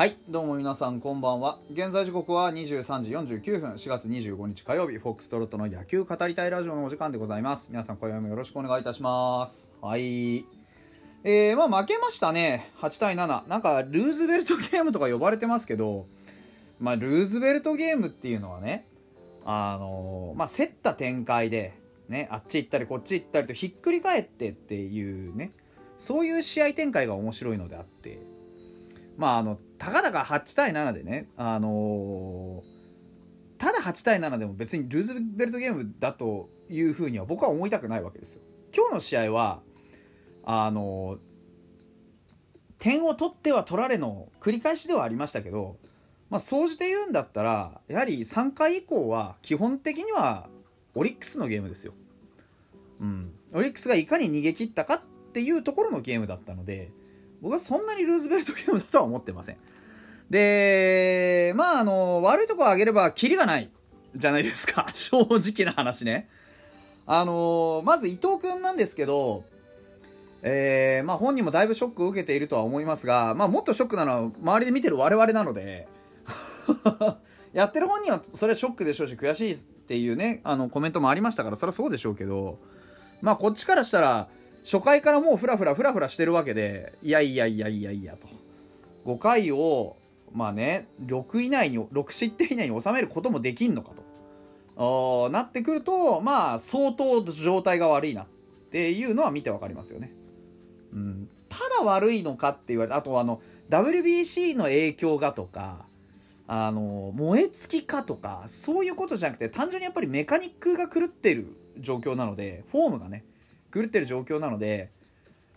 はいどうも皆さんこんばんは。現在時刻は23時49分。4月25日火曜日フォックストロットの野球語りたいラジオのお時間でございます。皆さん今夜もよろしくお願いいたします。はい。えー、まあ負けましたね。8対7なんかルーズベルトゲームとか呼ばれてますけどまあルーズベルトゲームっていうのはねあのー、まあ競った展開でねあっち行ったりこっち行ったりとひっくり返ってっていうねそういう試合展開が面白いのであってまああのたかだか8対7でねあのー、ただ8対7でも別にルーズベルトゲームだというふうには僕は思いたくないわけですよ。今日の試合はあのー、点を取っては取られの繰り返しではありましたけどまあ総じて言うんだったらやはり3回以降は基本的にはオリックスのゲームですよ。うん。オリックスがいかに逃げ切ったかっていうところのゲームだったので僕はそんなにルーズベルトゲームだとは思ってません。で、まあ、あの、悪いとこを挙げれば、キリがないじゃないですか。正直な話ね。あの、まず伊藤君なんですけど、えー、まあ本人もだいぶショックを受けているとは思いますが、まあもっとショックなのは周りで見てる我々なので、やってる本人はそれはショックでしょうし、悔しいっていうね、あのコメントもありましたから、それはそうでしょうけど、まあこっちからしたら、初回からもうフラフラフラフラしてるわけでいやいやいやいやいやと。5回をまあね6以内に6失点以内に収めることもできんのかと。なってくるとまあ相当状態が悪いなっていうのは見てわかりますよね。うん、ただ悪いのかって言われてあとあの WBC の影響がとかあの燃え尽きかとかそういうことじゃなくて単純にやっぱりメカニックが狂ってる状況なのでフォームがね狂ってる状況なので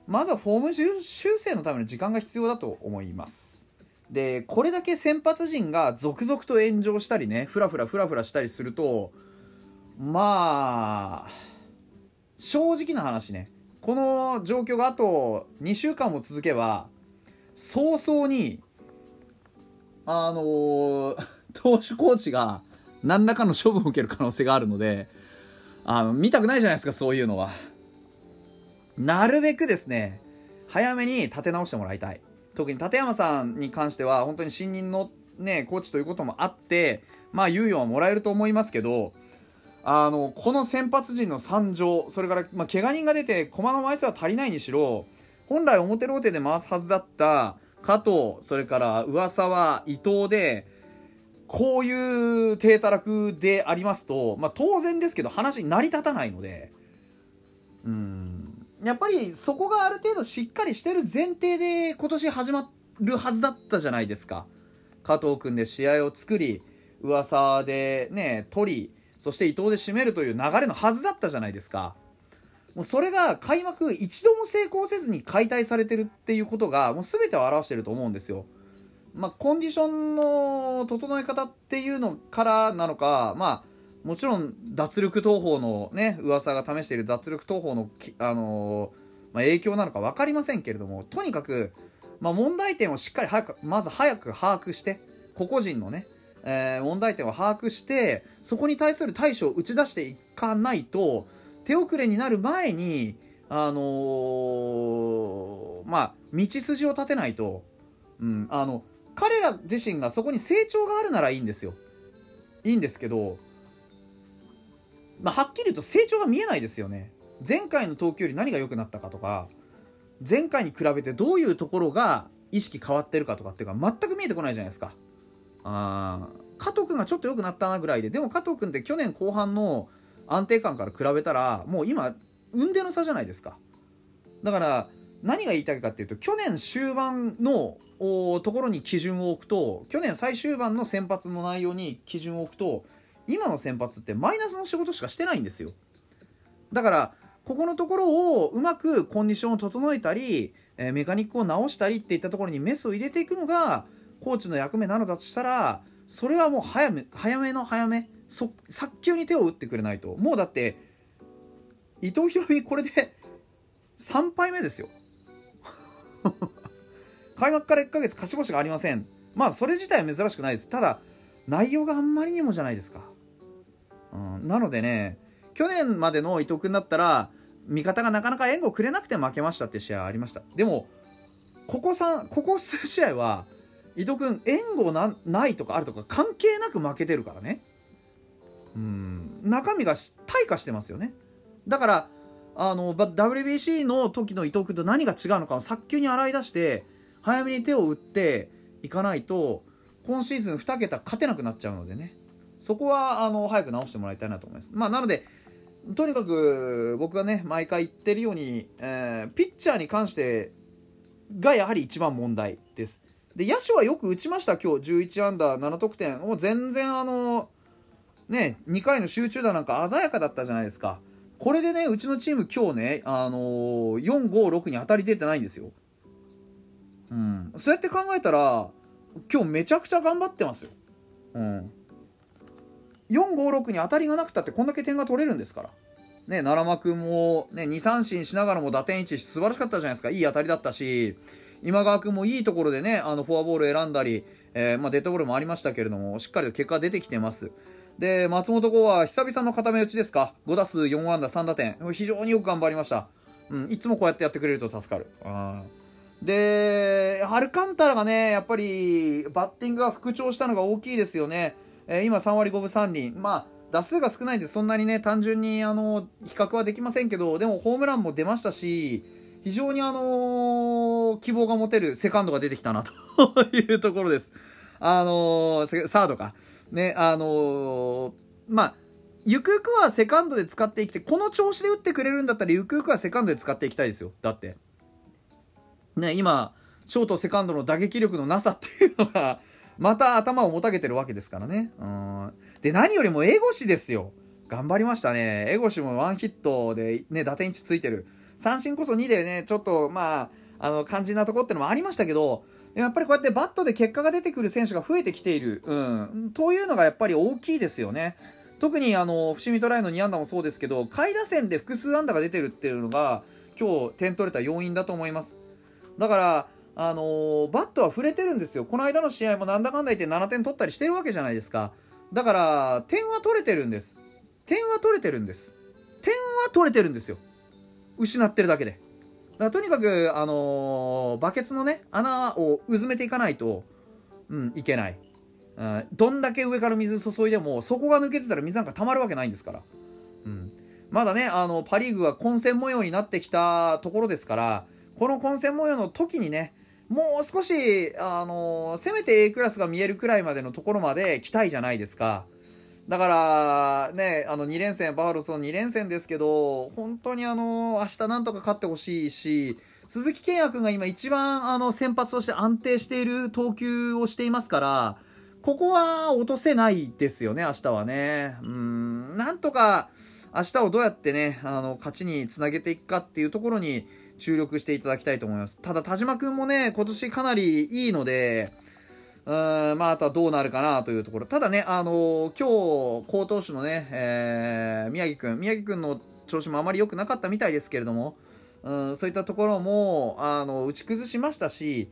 まずはフォーム修正のための時間が必要だと思いますでこれだけ先発陣が続々と炎上したりねフラフラフラフラしたりするとまあ正直な話ねこの状況があと2週間も続けば早々にあのー、投手コーチが何らかの処分を受ける可能性があるのであの見たくないじゃないですかそういうのは。なるべくですね、早めに立て直してもらいたい。特に立山さんに関しては、本当に新任のね、コーチということもあって、まあ、猶予はもらえると思いますけど、あの、この先発陣の参上、それから、まあ、怪我人が出て、駒の枚数は足りないにしろ、本来表ローテで回すはずだった加藤、それから上沢、伊藤で、こういう低たらくでありますと、まあ、当然ですけど話成り立たないので、うん、やっぱりそこがある程度しっかりしてる前提で今年始まるはずだったじゃないですか。加藤君で試合を作り噂でね取りそして伊藤で締めるという流れのはずだったじゃないですか。もうそれが開幕一度も成功せずに解体されてるっていうことがもう全てを表してると思うんですよ。まあ、コンディションの整え方っていうのからなのか、まあ、もちろん脱力投法のね噂が試している脱力投法の、あのー、まあ、影響なのか分かりませんけれどもとにかく、まあ、問題点をしっかり早くまず早く把握して個々人のね、えー、問題点を把握してそこに対する対処を打ち出していかないと手遅れになる前にあのー、まあ道筋を立てないと、うん、あの彼ら自身がそこに成長があるならいいんですよ。いいんですけどまあ、はっきり言うと成長が見えないですよね。前回の投球より何が良くなったかとか前回に比べてどういうところが意識変わってるかとかっていうか全く見えてこないじゃないですか。あ加藤君がちょっと良くなったなぐらいででも加藤君って去年後半の安定感から比べたらもう今運転の差じゃないですか。だから何が言いたいかっていうと去年終盤のところに基準を置くと去年最終盤の先発の内容に基準を置くと今の先発ってマイナスの仕事しかしてないんですよ。だからここのところをうまくコンディションを整えたり、えー、メカニックを直したりっていったところにメスを入れていくのがコーチの役目なのだとしたらそれはもう早め早めの早め早急に手を打ってくれないと。もうだって伊藤博美これで3敗目ですよ。開幕から1ヶ月勝ち星がありません。まあそれ自体は珍しくないです。ただ内容があんまりにもじゃないですか。うん、なのでね去年までの伊藤君だったら味方がなかなか援護をくれなくて負けましたっていう試合ありました。でもここ3ここ数試合は伊藤君援護なないとかあるとか関係なく負けてるからね。うん。中身が退化してますよね。だからあの WBC の時の伊藤君と何が違うのかを早急に洗い出して早めに手を打っていかないと今シーズン2桁勝てなくなっちゃうのでね。そこはあの早く直してもらいたいなと思います。まあ、なのでとにかく僕がね毎回言ってるように、えー、ピッチャーに関してがやはり一番問題です。で野手はよく打ちました今日。11アンダー7得点もう全然あのね2回の集中打なんか鮮やかだったじゃないですか。これでねうちのチーム今日ねあのー、456に当たり出てないんですよ。うん。そうやって考えたら今日めちゃくちゃ頑張ってますよ。うん。456に当たりがなくたってこんだけ点が取れるんですから。ね、奈良間君も、ね、2三振しながらも打点1素晴らしかったじゃないですか。いい当たりだったし今川君もいいところでねあのフォアボール選んだり、えー、まあ、デッドボールもありましたけれどもしっかりと結果出てきてます。で松本剛は久々の固め打ちですか？5打数4安打3打点。非常によく頑張りました、うん、いつもこうやってやってくれると助かる。あでアルカンタラがねやっぱりバッティングが復調したのが大きいですよね、えー、今3割5分3厘まあ打数が少ないんでそんなにね単純にあの比較はできませんけどでもホームランも出ましたし非常にあの、希望が持てるセカンドが出てきたな というところです。あのー、サードか。ね、あのー、まあ、ゆくゆくはセカンドで使っていきて、この調子で打ってくれるんだったら、ゆくゆくはセカンドで使っていきたいですよ。だって。ね、今、ショート、セカンドの打撃力のなさっていうのが、また頭をもたげてるわけですからね。うん。で、何よりも、エゴシですよ。頑張りましたね。エゴシもワンヒットで、ね、打点1ついてる。三振こそ2でね、ちょっと、まあ、あの、肝心なとこってのもありましたけど、やっぱりこうやってバットで結果が出てくる選手が増えてきている、うん、というのがやっぱり大きいですよね。特にあの伏見トライの2安打もそうですけど下位打線で複数安打が出てるっていうのが今日点取れた要因だと思いますだからあのー、バットは触れてるんですよ。この間の試合もなんだかんだ言って7点取ったりしてるわけじゃないですか。だから点は取れてるんです。点は取れてるんです。点は取れてるんですよ。失ってるだけで。だからとにかく、あのー、バケツのね穴をうずめていかないと、うん、いけない、うん、どんだけ上から水注いでもそこが抜けてたら水なんか溜まるわけないんですから、うん、まだねあのパ・リーグは混戦模様になってきたところですからこの混戦模様の時にねもう少し、あの、せめて A クラスが見えるくらいまでのところまで来たいじゃないですか。だからね、あの2連戦、バファローズの2連戦ですけど、本当にあの、明日なんとか勝ってほしいし、鈴木健也君が今一番あの先発として安定している投球をしていますから、ここは落とせないですよね、明日はね。うん、なんとか明日をどうやってね、あの、勝ちにつなげていくかっていうところに注力していただきたいと思います。ただ、田島君もね、今年かなりいいので、うんまあ、あとはどうなるかなというところ。ただね、あのー、今日、好投手のね、えー、宮城君、宮城君の調子もあまり良くなかったみたいですけれども、うん、そういったところも、あの、打ち崩しましたし、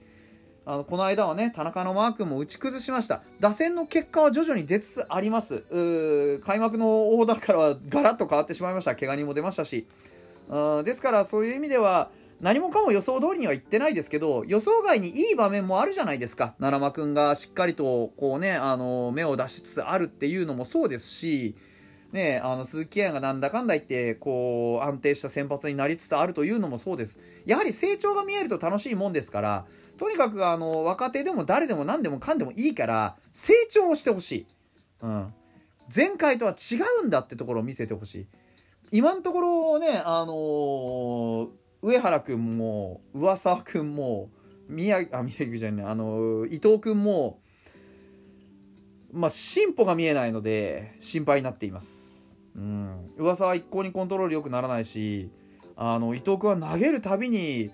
あのこの間はね、田中のマー君も打ち崩しました。打線の結果は徐々に出つつあります。開幕のオーダーからはガラッと変わってしまいました。怪我人も出ましたし。うんですから、そういう意味では、何もかも予想通りには言ってないですけど予想外にいい場面もあるじゃないですか。奈良間君がしっかりとこうねあの目を出しつつあるっていうのもそうですしね、あの鈴木彩がなんだかんだ言ってこう安定した先発になりつつあるというのもそうです。やはり成長が見えると楽しいもんですからとにかくあの若手でも誰でも何でもかんでもいいから成長をしてほしい、うん、前回とは違うんだってところを見せてほしい。今のところねあのー上原君も上沢君も宮あ宮城じゃないあの伊藤君もまあ進歩が見えないので心配になっています、うん、噂は一向にコントロール良くならないしあの伊藤君は投げるたびに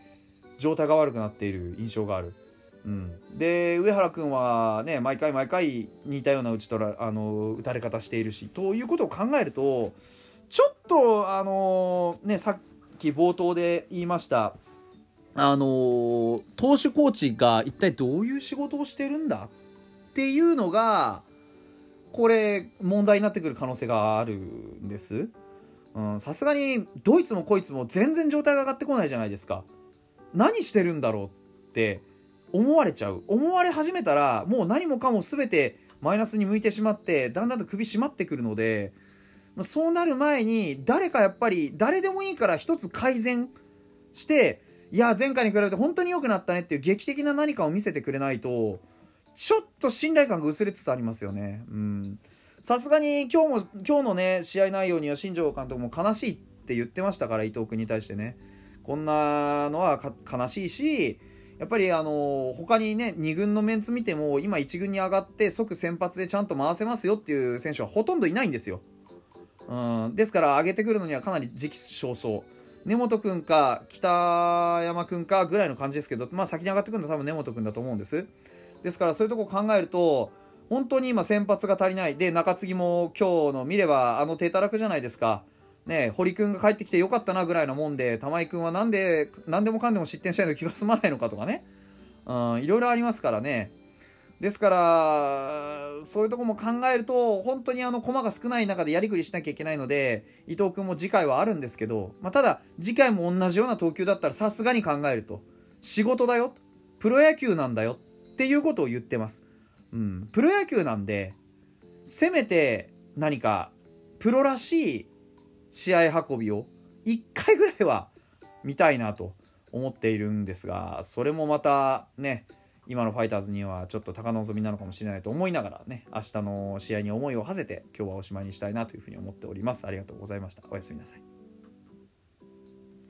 状態が悪くなっている印象がある、うん、で上原君はね毎回毎回似たような打ち取らあの打たれ方しているしということを考えるとちょっとあのねさっき冒頭で言いましたあのー、投手コーチが一体どういう仕事をしてるんだっていうのがこれ問題になってくる可能性があるんです。さすがにドイツもこいつも全然状態が上がってこないじゃないですか。何してるんだろうって思われちゃう。思われ始めたらもう何もかも全てマイナスに向いてしまってだんだんと首締まってくるのでそうなる前に誰かやっぱり誰でもいいから一つ改善していや前回に比べて本当に良くなったねっていう劇的な何かを見せてくれないとちょっと信頼感が薄れつつありますよね。うん。さすがに今日も今日のね試合内容には新庄監督も悲しいって言ってましたから伊藤君に対してね。こんなのは悲しいしやっぱりあの他にね2軍のメンツ見ても今1軍に上がって即先発でちゃんと回せますよっていう選手はほとんどいないんですよ。うん、ですから上げてくるのにはかなり時期尚早。根本君か北山君かぐらいの感じですけど、まあ、先に上がってくるのは多分根本君だと思うんです。ですからそういうとこ考えると本当に今先発が足りないで中継ぎも今日の見ればあの手たらくじゃないですか。ね、堀君が帰ってきてよかったなぐらいのもんで玉井君はなんで何でもかんでも失点したいの気が済まないのかとかね、うん、いろいろありますからねですからそういうとこも考えると本当にあの駒が少ない中でやりくりしなきゃいけないので伊藤君も次回はあるんですけど、まあ、ただ次回も同じような投球だったらさすがに考えると仕事だよプロ野球なんだよっていうことを言ってます、うん、プロ野球なんでせめて何かプロらしい試合運びを1回ぐらいは見たいなと思っているんですがそれもまたね今のファイターズにはちょっと高望みなのかもしれないと思いながらね明日の試合に思いを馳せて今日はおしまいにしたいなというふうに思っております。ありがとうございました。おやすみなさい。